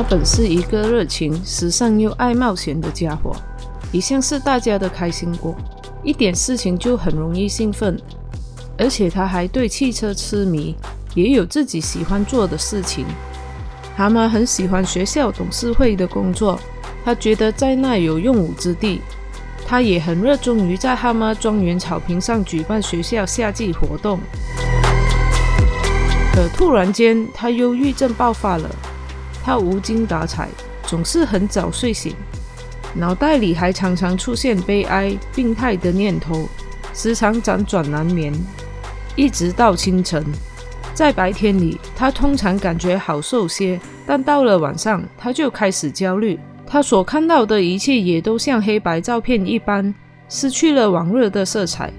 他本是一个热情、时尚又爱冒险的家伙，一向是大家的开心果，一点事情就很容易兴奋，而且他还对汽车痴迷，也有自己喜欢做的事情。蛤蟆很喜欢学校董事会的工作，他觉得在那有用武之地。他也很热衷于在蛤蟆庄园草坪上举办学校夏季活动。可突然间，他忧郁症爆发了。他无精打采，总是很早睡醒，脑袋里还常常出现悲哀、病态的念头，时常辗转难眠，一直到清晨。在白天里，他通常感觉好受些，但到了晚上，他就开始焦虑。他所看到的一切也都像黑白照片一般，失去了往日的色彩。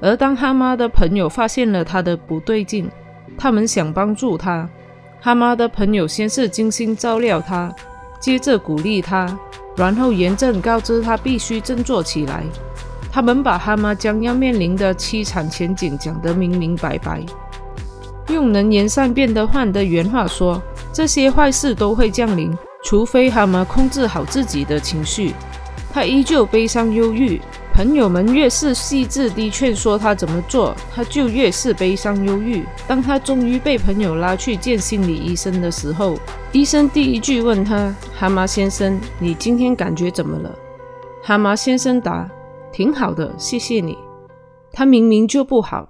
而当他妈的朋友发现了他的不对劲，他们想帮助他。蛤妈的朋友先是精心照料他，接着鼓励他，然后严正告知他必须振作起来。他们把蛤妈将要面临的凄惨前景讲得明明白白，用能言善辩的换的原话说：这些坏事都会降临。除非蛤妈控制好自己的情绪，他依旧悲伤忧郁。朋友们越是细致地劝说他怎么做，他就越是悲伤忧郁。当他终于被朋友拉去见心理医生的时候，医生第一句问他：“蛤蟆先生，你今天感觉怎么了？”蛤蟆先生答：“挺好的，谢谢你。”他明明就不好。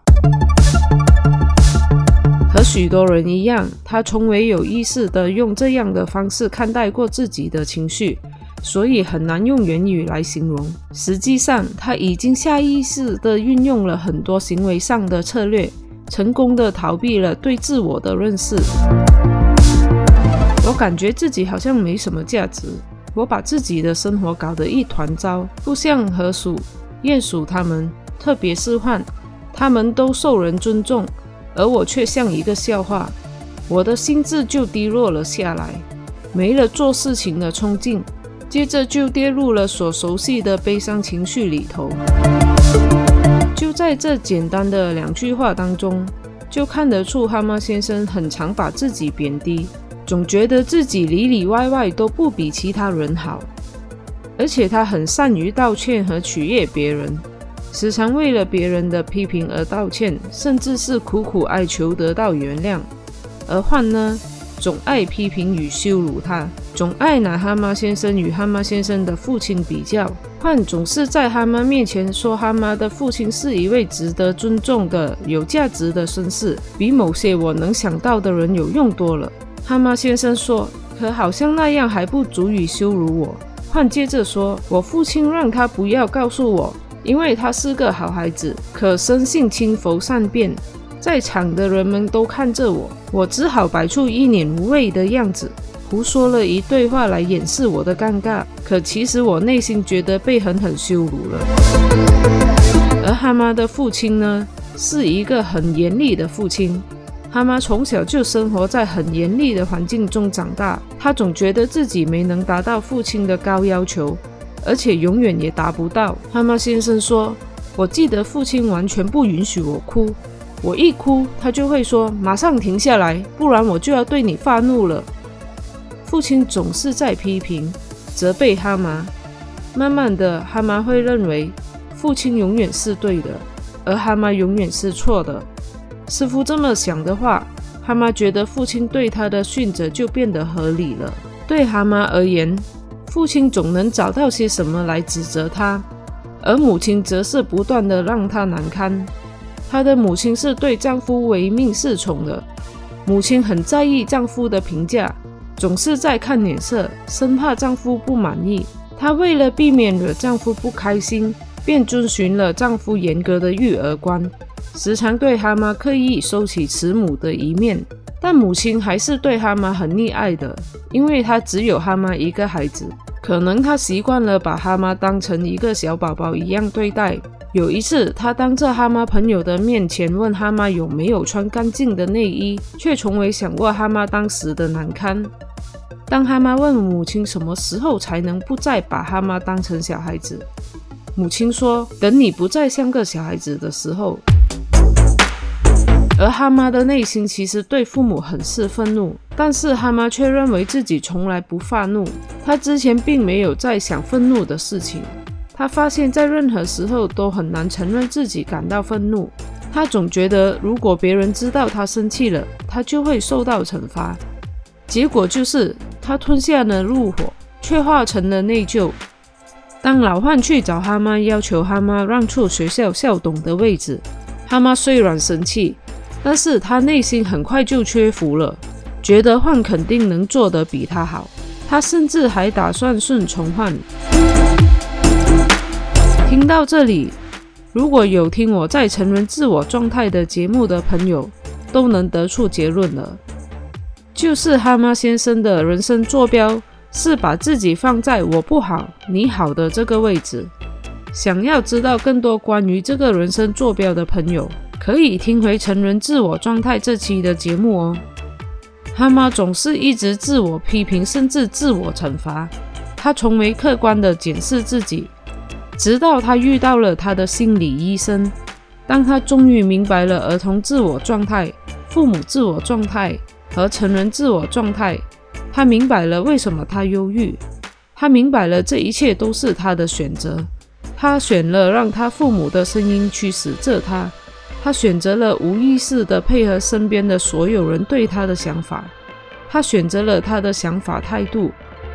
和许多人一样，他从未有意识地用这样的方式看待过自己的情绪，所以很难用言语来形容。实际上，他已经下意识地运用了很多行为上的策略，成功地逃避了对自我的认识。我感觉自己好像没什么价值，我把自己的生活搞得一团糟，不像河鼠、鼹鼠他们，特别是獾，他们都受人尊重。而我却像一个笑话，我的心智就低落了下来，没了做事情的冲劲，接着就跌入了所熟悉的悲伤情绪里头。就在这简单的两句话当中，就看得出蛤蟆先生很常把自己贬低，总觉得自己里里外外都不比其他人好，而且他很善于道歉和取悦别人。时常为了别人的批评而道歉，甚至是苦苦哀求得到原谅。而獾呢，总爱批评与羞辱他，总爱拿蛤蟆先生与蛤蟆先生的父亲比较。獾总是在蛤蟆面前说，蛤蟆的父亲是一位值得尊重的、有价值的绅士，比某些我能想到的人有用多了。蛤蟆先生说：“可好像那样还不足以羞辱我。”獾接着说：“我父亲让他不要告诉我。”因为他是个好孩子，可生性轻浮善变，在场的人们都看着我，我只好摆出一脸无畏的样子，胡说了一堆话来掩饰我的尴尬。可其实我内心觉得被狠狠羞辱了。而蛤妈的父亲呢，是一个很严厉的父亲。蛤妈从小就生活在很严厉的环境中长大，他总觉得自己没能达到父亲的高要求。而且永远也达不到。蛤妈先生说：“我记得父亲完全不允许我哭，我一哭，他就会说马上停下来，不然我就要对你发怒了。”父亲总是在批评、责备蛤蟆。慢慢的，蛤蟆会认为父亲永远是对的，而蛤蟆永远是错的。似乎这么想的话，蛤蟆觉得父亲对他的训责就变得合理了。对蛤蟆而言，父亲总能找到些什么来指责他，而母亲则是不断的让他难堪。她的母亲是对丈夫唯命是从的，母亲很在意丈夫的评价，总是在看脸色，生怕丈夫不满意。她为了避免惹丈夫不开心，便遵循了丈夫严格的育儿观，时常对蛤蟆刻意收起慈母的一面。但母亲还是对蛤蟆很溺爱的，因为她只有蛤蟆一个孩子。可能她习惯了把蛤蟆当成一个小宝宝一样对待。有一次，他当着哈妈朋友的面前问哈妈有没有穿干净的内衣，却从未想过哈妈当时的难堪。当哈妈问母亲什么时候才能不再把哈妈当成小孩子，母亲说：“等你不再像个小孩子的时候。”而哈妈的内心其实对父母很是愤怒，但是哈妈却认为自己从来不发怒。她之前并没有在想愤怒的事情。他发现，在任何时候都很难承认自己感到愤怒。他总觉得，如果别人知道他生气了，他就会受到惩罚。结果就是，他吞下了怒火，却化成了内疚。当老汉去找哈妈，要求哈妈让出学校校董的位置，哈妈虽然生气，但是他内心很快就屈服了。觉得换肯定能做得比他好，他甚至还打算顺从换。听到这里，如果有听我在成人自我状态的节目的朋友，都能得出结论了，就是哈马先生的人生坐标是把自己放在我不好你好的这个位置。想要知道更多关于这个人生坐标的朋友，可以听回成人自我状态这期的节目哦。哈妈总是一直自我批评，甚至自我惩罚。他从没客观的检视自己，直到他遇到了他的心理医生。当他终于明白了儿童自我状态、父母自我状态和成人自我状态，他明白了为什么他忧郁。他明白了这一切都是他的选择。他选了让他父母的声音驱使着他。他选择了无意识地配合身边的所有人对他的想法，他选择了他的想法态度，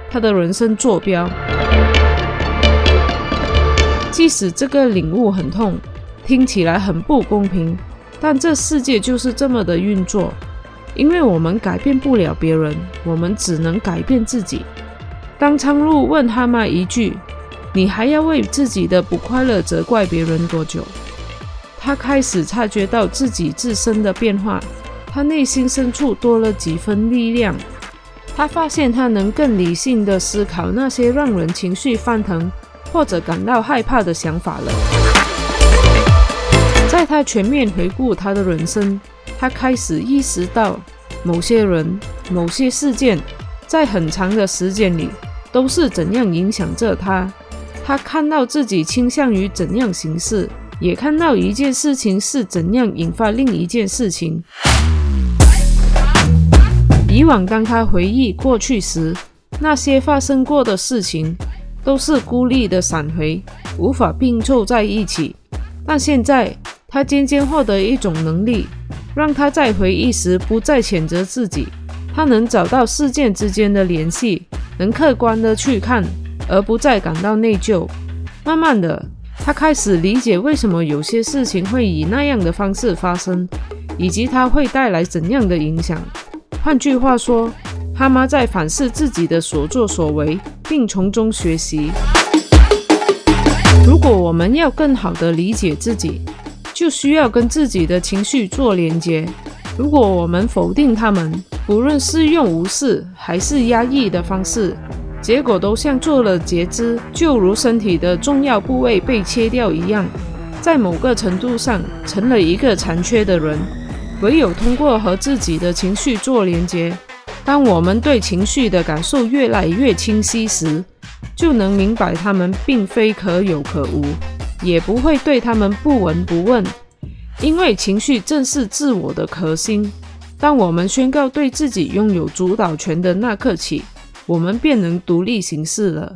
他的人生坐标。即使这个领悟很痛，听起来很不公平，但这世界就是这么的运作。因为我们改变不了别人，我们只能改变自己。当苍鹭问哈妈一句：“你还要为自己的不快乐责怪别人多久？”他开始察觉到自己自身的变化，他内心深处多了几分力量。他发现他能更理性地思考那些让人情绪翻腾或者感到害怕的想法了。在他全面回顾他的人生，他开始意识到某些人、某些事件在很长的时间里都是怎样影响着他。他看到自己倾向于怎样行事。也看到一件事情是怎样引发另一件事情。以往，当他回忆过去时，那些发生过的事情都是孤立的闪回，无法并凑在一起。但现在，他渐渐获得一种能力，让他在回忆时不再谴责自己。他能找到事件之间的联系，能客观的去看，而不再感到内疚。慢慢的。他开始理解为什么有些事情会以那样的方式发生，以及它会带来怎样的影响。换句话说，他妈在反思自己的所作所为，并从中学习。如果我们要更好地理解自己，就需要跟自己的情绪做连接。如果我们否定他们，不论是用无视还是压抑的方式。结果都像做了截肢，就如身体的重要部位被切掉一样，在某个程度上成了一个残缺的人。唯有通过和自己的情绪做连接，当我们对情绪的感受越来越清晰时，就能明白他们并非可有可无，也不会对他们不闻不问。因为情绪正是自我的核心。当我们宣告对自己拥有主导权的那刻起。我们便能独立行事了。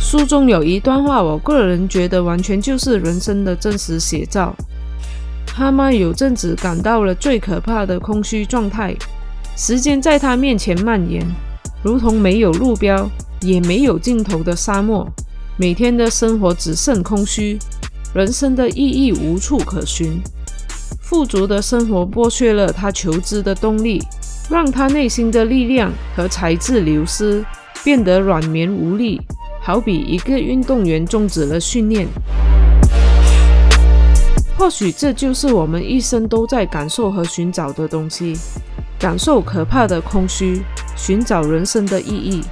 书中有一段话，我个人觉得完全就是人生的真实写照。哈妈有阵子感到了最可怕的空虚状态，时间在他面前蔓延，如同没有路标也没有尽头的沙漠。每天的生活只剩空虚，人生的意义无处可寻。富足的生活剥削了他求知的动力。让他内心的力量和才智流失，变得软绵无力，好比一个运动员终止了训练。或许这就是我们一生都在感受和寻找的东西：感受可怕的空虚，寻找人生的意义。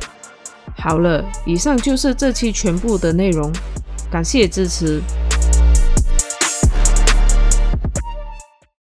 好了，以上就是这期全部的内容，感谢支持。